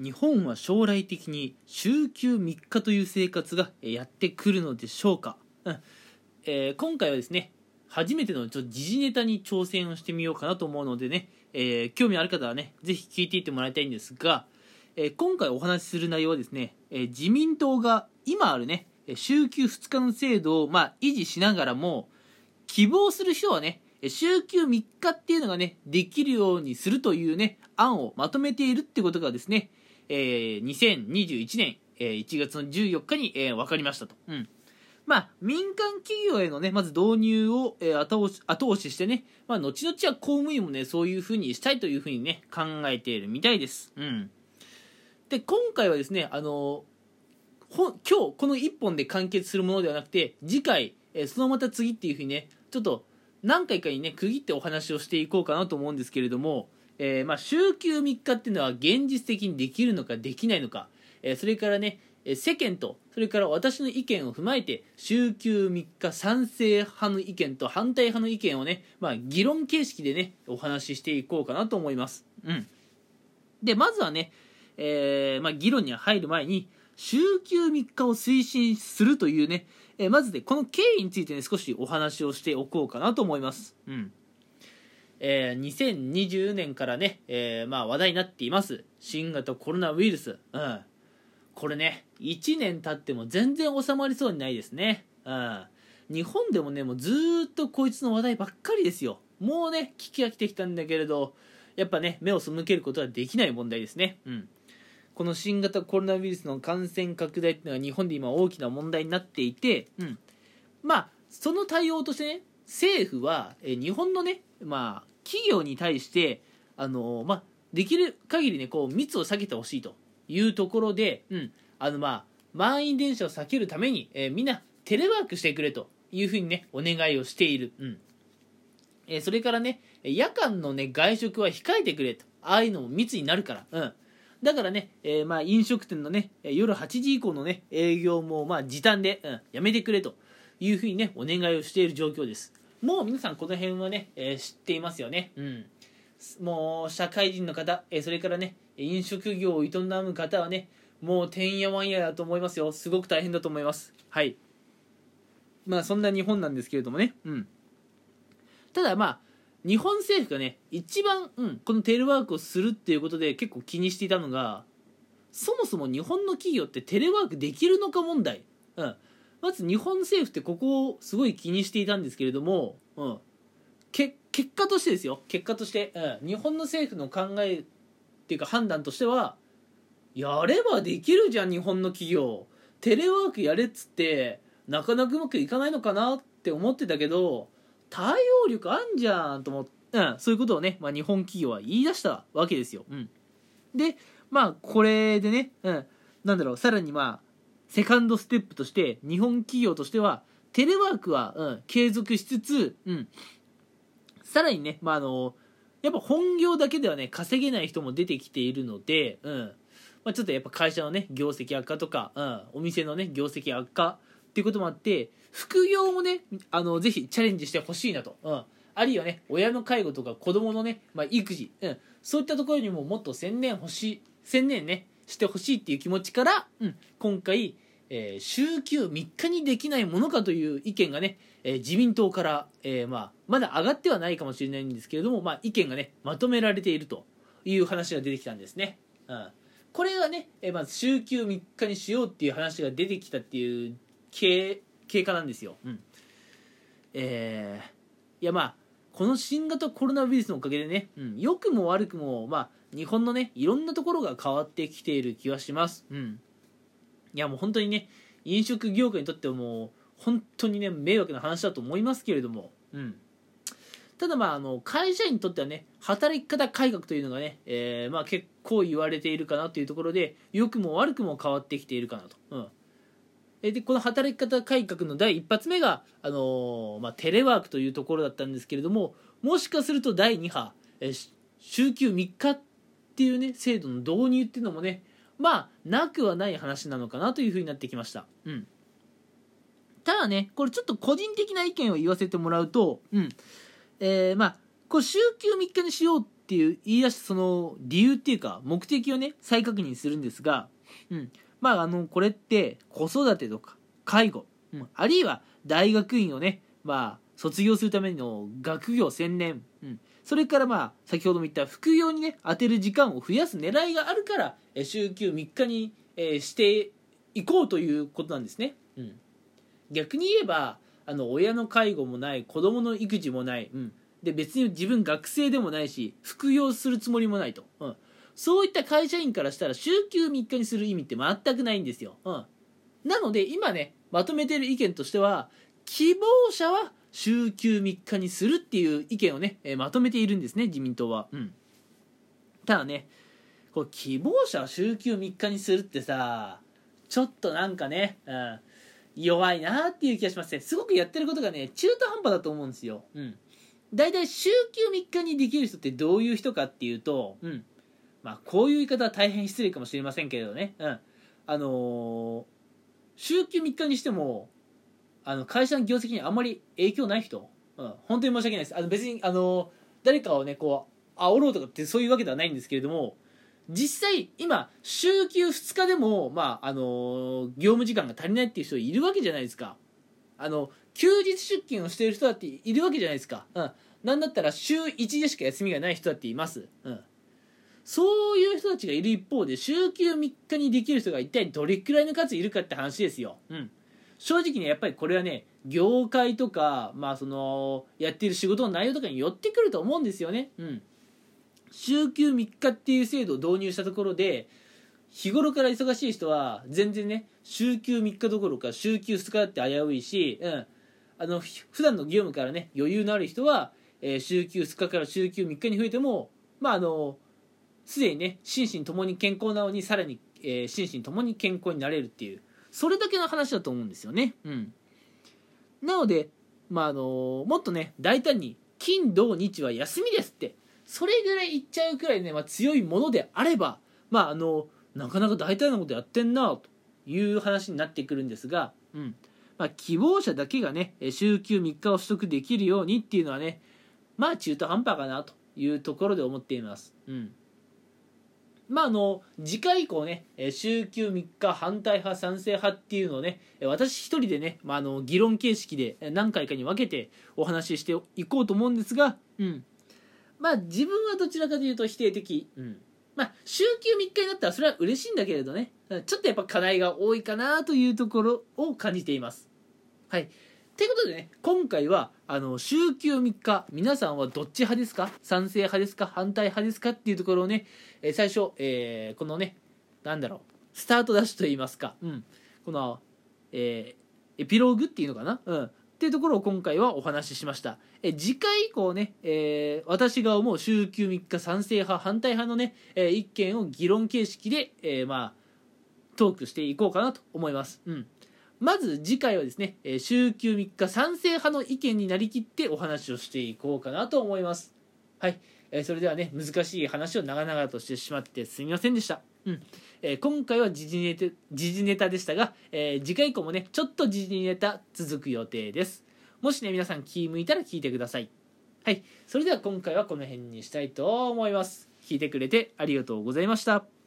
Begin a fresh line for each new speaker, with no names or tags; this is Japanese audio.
日本は将来的に週休3日という生活がやってくるのでしょうか、うん。えー、今回はですね初めてのちょ時事ネタに挑戦をしてみようかなと思うのでね、えー、興味ある方はねぜひ聞いていってもらいたいんですが、えー、今回お話しする内容はですね、え自民党が今あるね週休2日の制度をまあ維持しながらも希望する人はね週休3日っていうのがねできるようにするというね案をまとめているってことがですねえー、2021年、えー、1月の14日に、えー、分かりましたと。うん。まあ、民間企業へのね、まず導入を、えー、後押し後押ししてね、まあ、後々は公務員もね、そういうふうにしたいというふうにね、考えているみたいです。うん。で、今回はですね、あのほ今日この1本で完結するものではなくて、次回、えー、そのまた次っていうふうにね、ちょっと何回かにね、区切ってお話をしていこうかなと思うんですけれども、えー、まあ、週休3日っていうのは現実的にできるのかできないのか、えー、それからねえ世間とそれから私の意見を踏まえて週休3日賛成派の意見と反対派の意見をね、まあ、議論形式でねお話ししていこうかなと思います。うん、でまずはね、えー、まあ、議論に入る前に週休3日を推進するというね、えまずでこの経緯についてね少しお話をしておこうかなと思います。うんえー、2020年からね、えー、まあ話題になっています。新型コロナウイルス、うん、これね1年経っても全然収まりそうにないですね、うん、日本でもねもうずっとこいつの話題ばっかりですよ。もうね危機が来てきたんだけれどやっぱね目を背けることはできない問題ですね、うん、この新型コロナウイルスの感染拡大っていうのが日本で今大きな問題になっていて、うん、まあその対応としてね政府はえ日本のねまあ企業に対してあの、まあ、できる限りねこう密を避けてほしいというところで、うんあのまあ、満員電車を避けるために、えー、みんなテレワークしてくれというふうにねお願いをしている、うん。えー、それからね夜間のね外食は控えてくれと。ああいうのも密になるから、うん、だからね、えー、まあ飲食店のね夜8時以降のね営業もまあ時短で、うん、やめてくれというふうにねお願いをしている状況です。もう皆さんこの辺はね、えー、知っていますよね。うん。もう社会人の方、えー、それからね、飲食業を営む方はね、もうてんやわんやだと思いますよ。すごく大変だと思います。はい。まあそんな日本なんですけれどもね。うん。ただまあ、日本政府がね、一番、うん、このテレワークをするっていうことで結構気にしていたのが、そもそも日本の企業ってテレワークできるのか問題。うん。まず日本政府ってここをすごい気にしていたんですけれども、うん、け結果としてですよ。結果として、うん、日本の政府の考えっていうか判断としてはやればできるじゃん日本の企業。テレワークやれっつってなかなかうまくいかないのかなって思ってたけど対応力あんじゃんと思って、うん、そういうことをね、まあ、日本企業は言い出したわけですよ、うん、でまあこれでね、うん、なんだろう。さらにまあセカンドステップとして日本企業としてはテレワークは、うん、継続しつつ、うん、さらにね、まあ、あのやっぱ本業だけではね稼げない人も出てきているので、うん。まあ、ちょっとやっぱ会社のね業績悪化とか、うん、お店のね業績悪化っていうこともあって副業もねあのぜひチャレンジしてほしいなと、うん、あるいはね親の介護とか子供のね、まあ、育児、うん、そういったところにももっと専念欲しい専念ねしてほしいっていう気持ちから、うん、今回、えー、週休3日にできないものかという意見がね、えー、自民党から、えー、まあ、まだ上がってはないかもしれないんですけれども、まあ、意見がねまとめられているという話が出てきたんですね。うんこれがね、えまず週休3日にしようっていう話が出てきたっていう経経過なんですよ。うん、え、いやまあこの新型コロナウイルスのおかげでね、うん、良くも悪くも、まあ、日本のねいろんなところが変わってきている気はします。うん。いやもう本当にね飲食業界にとってはもう本当にね迷惑な話だと思いますけれども。うん。ただまああの会社員にとってはね働き方改革というのがね、えー、まあ結構言われているかなというところで良くも悪くも変わってきているかなと、うん、でこの働き方改革の第一発目が、あの、まあ、テレワークというところだったんですけれどももしかすると第2波、え週休3日っていうね制度の導入っていうのもねまあなくはない話なのかなというふうになってきました。うん。ただねこれちょっと個人的な意見を言わせてもらうとうん。えー、まあこれ週休3日にしようってっていう言い出したその理由っていうか目的をね再確認するんですが、うん、まああのこれって子育てとか介護、うん、あるいは大学院をねまあ卒業するための学業専念、うん、それからまあ先ほども言った副業にね当てる時間を増やす狙いがあるから週休3日にしていこうということなんですね、うん、逆に言えばあの親の介護もない子供の育児もない、うん、で別に自分学生でもないし副業するつもりもないと、うん、そういった会社員からしたら週休3日にする意味って全くないんですよ、うん、なので今ねまとめてる意見としては希望者は週休3日にするっていう意見をね、まとめているんですね自民党は、うん、ただねこれ希望者は週休3日にするってさちょっとなんかね、うん、弱いなっていう気がしますね。すごくやってることがね中途半端だと思うんですよ、うん、大体週休3日にできる人ってどういう人かっていうと、うん、まあこういう言い方は大変失礼かもしれませんけれどね、うん、あのー、週休3日にしてもあの会社の業績にあんまり影響ない人、うん、本当に申し訳ないです。あの別にあの誰かをねこう煽ろうとかってそういうわけではないんですけれども実際今週休2日でも、まああの業務時間が足りないっていう人いるわけじゃないですか。あの休日出勤をしている人だっているわけじゃないですか、うん、なんだったら週1でしか休みがない人だっています、うん、そういう人たちがいる一方で週休3日にできる人が一体どれくらいの数いるかって話ですよ、うん、正直ねやっぱりこれはね業界とかまあそのやっている仕事の内容とかに寄ってくると思うんですよね。うん。週休3日っていう制度を導入したところで日頃から忙しい人は全然ね週休3日どころか週休2日だって危ういし、うん、あの普段の業務からね余裕のある人は、えー、週休2日から週休3日に増えてもまああのすでにね心身ともに健康なのにさらに、えー、心身ともに健康になれるっていうそれだけの話だと思うんですよね。うん、なので、まああのもっとね大胆に金土日は休みですってそれぐらい言っちゃうくらいね、まあ、強いものであればまああのなかなか大胆なことやってんなという話になってくるんですが、うんまあ、希望者だけがね週休3日を取得できるようにっていうのはねまあ中途半端かなというところで思っています。うんまあ、あの次回以降ね週休3日反対派賛成派っていうのをね私一人でね、まあ、あの議論形式で何回かに分けてお話ししていこうと思うんですが、うん、まあ自分はどちらかというと否定的。うん。まあ週休3日になったらそれは嬉しいんだけれどね。ちょっとやっぱ課題が多いかなというところを感じています。はい。ということでね、今回は、あの、週休3日、皆さんはどっち派ですか？賛成派ですか？反対派ですか？っていうところをね、え、最初、えー、このね、なんだろう、スタートダッシュと言いますか、うん。この、えー、エピローグっていうのかな？うん。っていうところを今回はお話ししました。え次回以降ね、えー、私が思う週休3日賛成派反対派のね、えー、意見を議論形式で、えー、まあトークしていこうかなと思います。うん。まず次回はですね、え週休3日賛成派の意見になりきってお話をしていこうかなと思います。はい。えそれではね、難しい話を長々としてしまってすみませんでした。うん。えー、今回は時事ネタ時事ネタでしたが、えー、次回以降もねちょっと時事ネタ続く予定ですもしね皆さん気向いたら聞いてくださいはいそれでは今回はこの辺にしたいと思います聞いてくれてありがとうございました